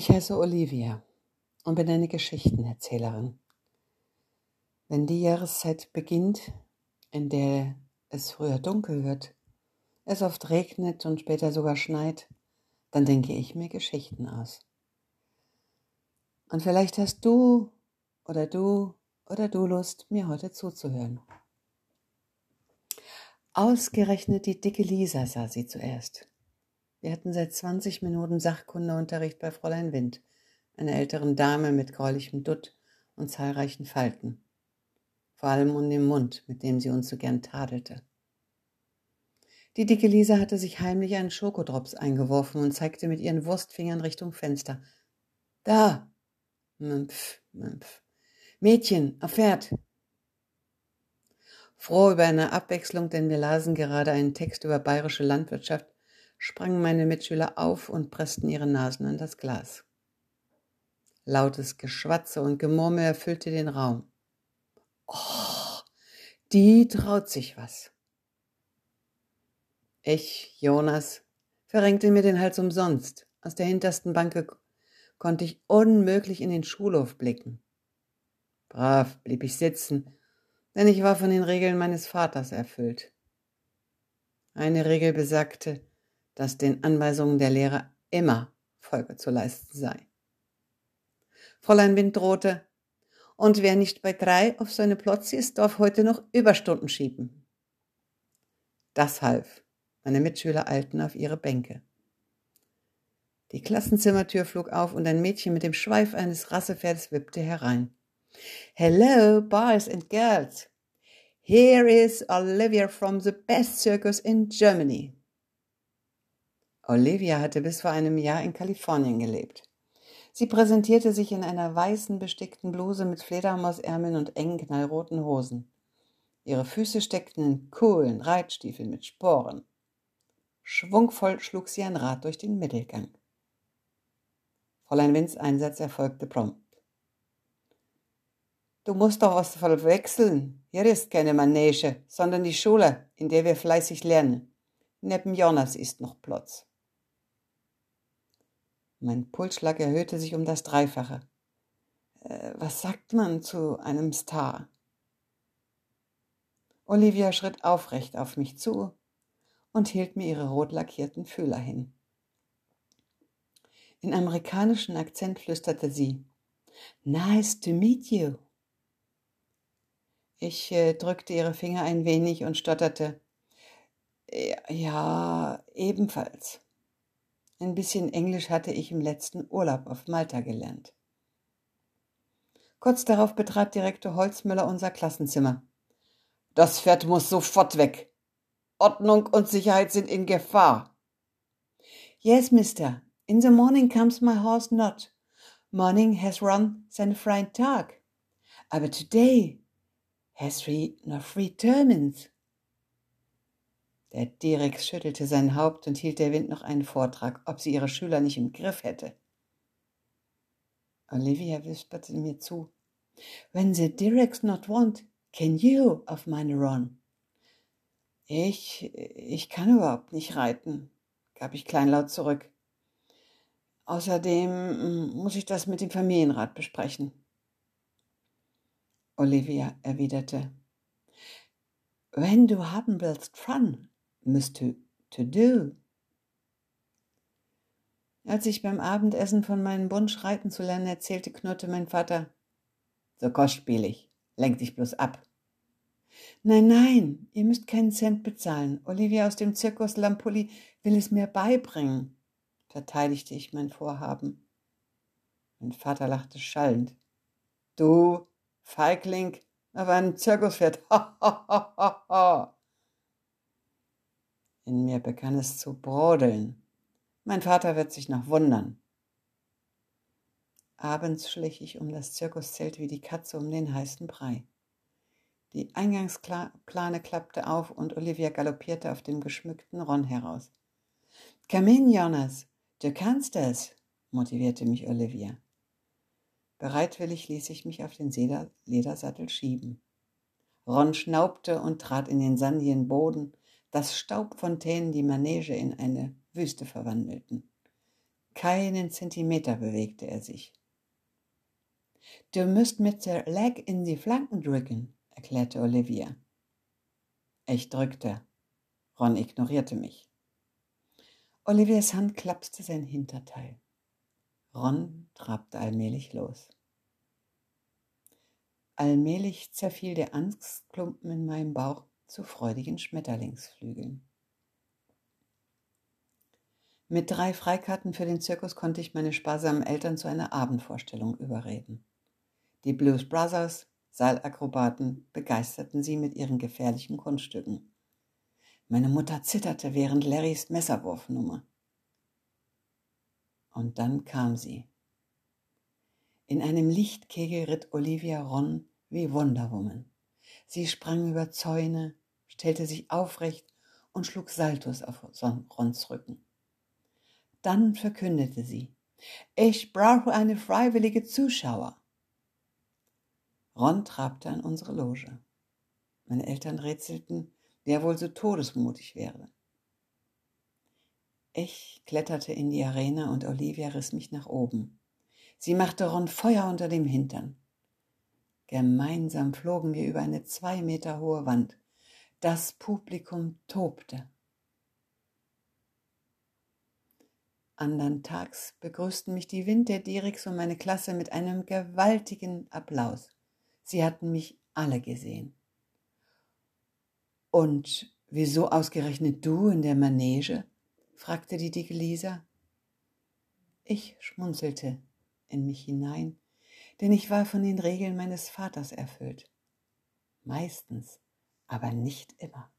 Ich heiße Olivia und bin eine Geschichtenerzählerin. Wenn die Jahreszeit beginnt, in der es früher dunkel wird, es oft regnet und später sogar schneit, dann denke ich mir Geschichten aus. Und vielleicht hast du oder du oder du Lust, mir heute zuzuhören. Ausgerechnet die dicke Lisa sah sie zuerst. Wir hatten seit 20 Minuten Sachkundeunterricht bei Fräulein Wind, einer älteren Dame mit gräulichem Dutt und zahlreichen Falten. Vor allem um den Mund, mit dem sie uns so gern tadelte. Die dicke Lisa hatte sich heimlich einen Schokodrops eingeworfen und zeigte mit ihren Wurstfingern Richtung Fenster. Da! Mümpf, mümpf. Mädchen, auf Pferd! Froh über eine Abwechslung, denn wir lasen gerade einen Text über bayerische Landwirtschaft, sprangen meine Mitschüler auf und pressten ihre Nasen an das Glas. Lautes Geschwatze und Gemurmel erfüllte den Raum. Oh, die traut sich was. Ich, Jonas, verrenkte mir den Hals umsonst. Aus der hintersten Banke konnte ich unmöglich in den Schulhof blicken. Brav blieb ich sitzen, denn ich war von den Regeln meines Vaters erfüllt. Eine Regel besagte, dass den Anweisungen der Lehrer immer Folge zu leisten sei. Fräulein Wind drohte, und wer nicht bei drei auf seine Plotze ist, darf heute noch Überstunden schieben. Das half. Meine Mitschüler eilten auf ihre Bänke. Die Klassenzimmertür flog auf und ein Mädchen mit dem Schweif eines Rassepferdes wippte herein. Hello, boys and girls. Here is Olivia from the best circus in Germany. Olivia hatte bis vor einem Jahr in Kalifornien gelebt. Sie präsentierte sich in einer weißen bestickten Bluse mit Fledermausärmeln und engen knallroten Hosen. Ihre Füße steckten in coolen Reitstiefeln mit Sporen. Schwungvoll schlug sie ein Rad durch den Mittelgang. Fräulein Winds Einsatz erfolgte prompt. Du musst doch was verwechseln. Hier ist keine Manege, sondern die Schule, in der wir fleißig lernen. Neben Jonas ist noch Platz. Mein Pulsschlag erhöhte sich um das Dreifache. Äh, was sagt man zu einem Star? Olivia schritt aufrecht auf mich zu und hielt mir ihre rot lackierten Fühler hin. In amerikanischem Akzent flüsterte sie, Nice to meet you. Ich äh, drückte ihre Finger ein wenig und stotterte, ja, ebenfalls. Ein bisschen Englisch hatte ich im letzten Urlaub auf Malta gelernt. Kurz darauf betrat Direktor Holzmüller unser Klassenzimmer. Das Pferd muss sofort weg. Ordnung und Sicherheit sind in Gefahr. Yes, Mister. In the morning comes my horse not. Morning has run seinen freien Tag. Aber today has he no free termins. Der Direx schüttelte sein Haupt und hielt der Wind noch einen Vortrag, ob sie ihre Schüler nicht im Griff hätte. Olivia wisperte mir zu. When the Direx not want, can you auf meine Ron? Ich, ich kann überhaupt nicht reiten, gab ich kleinlaut zurück. Außerdem hm, muss ich das mit dem Familienrat besprechen. Olivia erwiderte, Wenn du haben willst, Fran, musst du to do. Als ich beim Abendessen von meinem Wunsch reiten zu lernen erzählte, knurrte mein Vater, so kostspielig, lenk dich bloß ab. Nein, nein, ihr müsst keinen Cent bezahlen. Olivia aus dem Zirkus Lampulli will es mir beibringen, verteidigte ich mein Vorhaben. Mein Vater lachte schallend. Du, Feigling, auf einem Zirkuspferd, ha, ha, ha, ha. In mir begann es zu brodeln. Mein Vater wird sich noch wundern. Abends schlich ich um das Zirkuszelt wie die Katze um den heißen Brei. Die Eingangsplane klappte auf und Olivia galoppierte auf dem geschmückten Ron heraus. Come in, Jonas, du kannst es, motivierte mich Olivia. Bereitwillig ließ ich mich auf den Ledersattel schieben. Ron schnaubte und trat in den sandigen Boden, dass Staubfontänen die Manege in eine Wüste verwandelten. Keinen Zentimeter bewegte er sich. Du müsst mit der Leg in die Flanken drücken, erklärte Olivia. Ich drückte. Ron ignorierte mich. Olivias Hand klapste sein Hinterteil. Ron trabte allmählich los. Allmählich zerfiel der Angstklumpen in meinem Bauch zu freudigen Schmetterlingsflügeln. Mit drei Freikarten für den Zirkus konnte ich meine sparsamen Eltern zu einer Abendvorstellung überreden. Die Blues Brothers, Seilakrobaten, begeisterten sie mit ihren gefährlichen Kunststücken. Meine Mutter zitterte während Larrys Messerwurfnummer. Und dann kam sie. In einem Lichtkegel ritt Olivia Ron wie Wonder Woman. Sie sprang über Zäune, stellte sich aufrecht und schlug Saltos auf Rons Rücken. Dann verkündete sie, ich brauche eine freiwillige Zuschauer. Ron trabte an unsere Loge. Meine Eltern rätselten, wer wohl so todesmutig wäre. Ich kletterte in die Arena und Olivia riss mich nach oben. Sie machte Ron Feuer unter dem Hintern. Gemeinsam flogen wir über eine zwei Meter hohe Wand. Das Publikum tobte. Andern Tags begrüßten mich die Winterdireks und meine Klasse mit einem gewaltigen Applaus. Sie hatten mich alle gesehen. Und wieso ausgerechnet du in der Manege? fragte die dicke Lisa. Ich schmunzelte in mich hinein denn ich war von den Regeln meines Vaters erfüllt. Meistens, aber nicht immer.